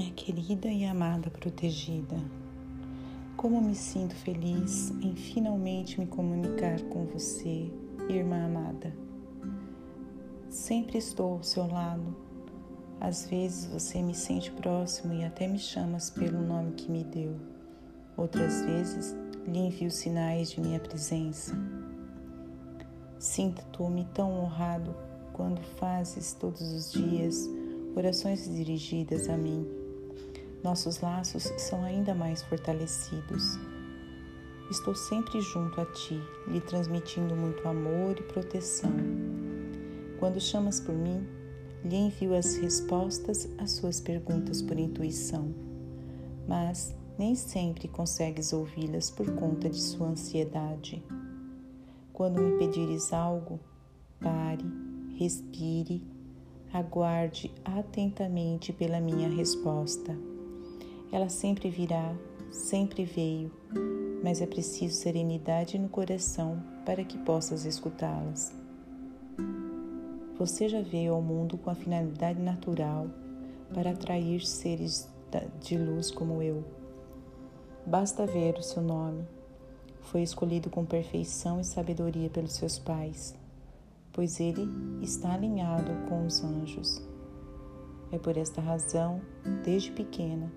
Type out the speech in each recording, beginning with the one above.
Minha querida e amada protegida, como me sinto feliz em finalmente me comunicar com você, irmã amada. Sempre estou ao seu lado. Às vezes você me sente próximo e até me chamas pelo nome que me deu. Outras vezes lhe envio sinais de minha presença. Sinto-me tão honrado quando fazes todos os dias orações dirigidas a mim. Nossos laços são ainda mais fortalecidos. Estou sempre junto a ti, lhe transmitindo muito amor e proteção. Quando chamas por mim, lhe envio as respostas às suas perguntas por intuição, mas nem sempre consegues ouvi-las por conta de sua ansiedade. Quando me pedires algo, pare, respire Aguarde atentamente pela minha resposta. Ela sempre virá, sempre veio, mas é preciso serenidade no coração para que possas escutá-las. Você já veio ao mundo com a finalidade natural para atrair seres de luz como eu. Basta ver o seu nome. Foi escolhido com perfeição e sabedoria pelos seus pais pois ele está alinhado com os anjos. É por esta razão, desde pequena,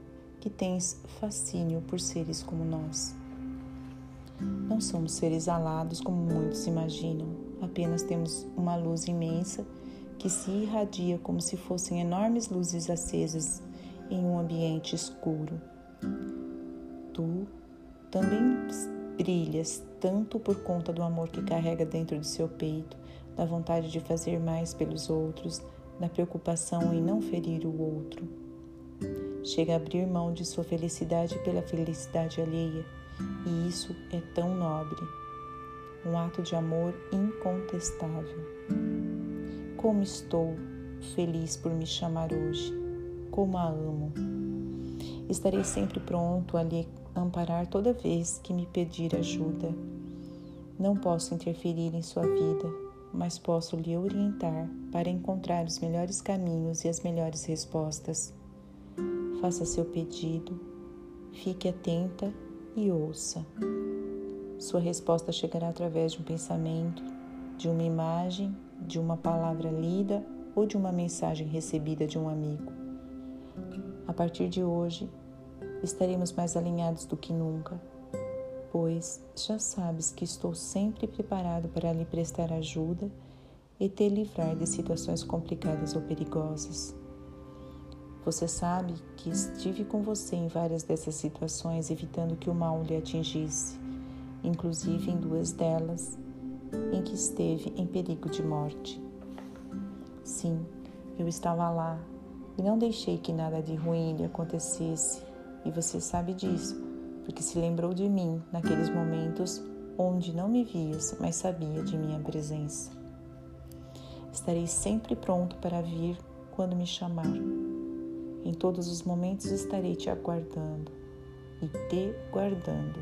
que tens fascínio por seres como nós. Não somos seres alados como muitos imaginam, apenas temos uma luz imensa que se irradia como se fossem enormes luzes acesas em um ambiente escuro. Tu também brilhas tanto por conta do amor que carrega dentro do seu peito, da vontade de fazer mais pelos outros, da preocupação em não ferir o outro. Chega a abrir mão de sua felicidade pela felicidade alheia, e isso é tão nobre. Um ato de amor incontestável. Como estou feliz por me chamar hoje, como a amo. Estarei sempre pronto a lhe amparar toda vez que me pedir ajuda. Não posso interferir em sua vida, mas posso lhe orientar para encontrar os melhores caminhos e as melhores respostas. Faça seu pedido, fique atenta e ouça. Sua resposta chegará através de um pensamento, de uma imagem, de uma palavra lida ou de uma mensagem recebida de um amigo. A partir de hoje, estaremos mais alinhados do que nunca pois já sabes que estou sempre preparado para lhe prestar ajuda e te livrar de situações complicadas ou perigosas. Você sabe que estive com você em várias dessas situações, evitando que o mal lhe atingisse, inclusive em duas delas, em que esteve em perigo de morte. Sim, eu estava lá e não deixei que nada de ruim lhe acontecesse, e você sabe disso porque se lembrou de mim naqueles momentos onde não me vias, mas sabia de minha presença. Estarei sempre pronto para vir quando me chamar. Em todos os momentos estarei te aguardando e te guardando,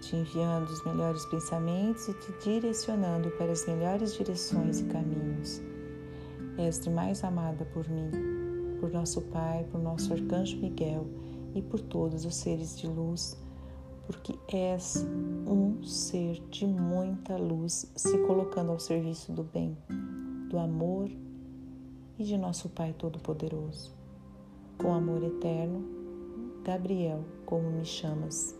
te enviando os melhores pensamentos e te direcionando para as melhores direções e caminhos. És demais amada por mim, por nosso Pai, por nosso Arcanjo Miguel e por todos os seres de luz, porque és um ser de muita luz se colocando ao serviço do bem, do amor e de nosso Pai Todo-Poderoso. Com amor eterno, Gabriel, como me chamas.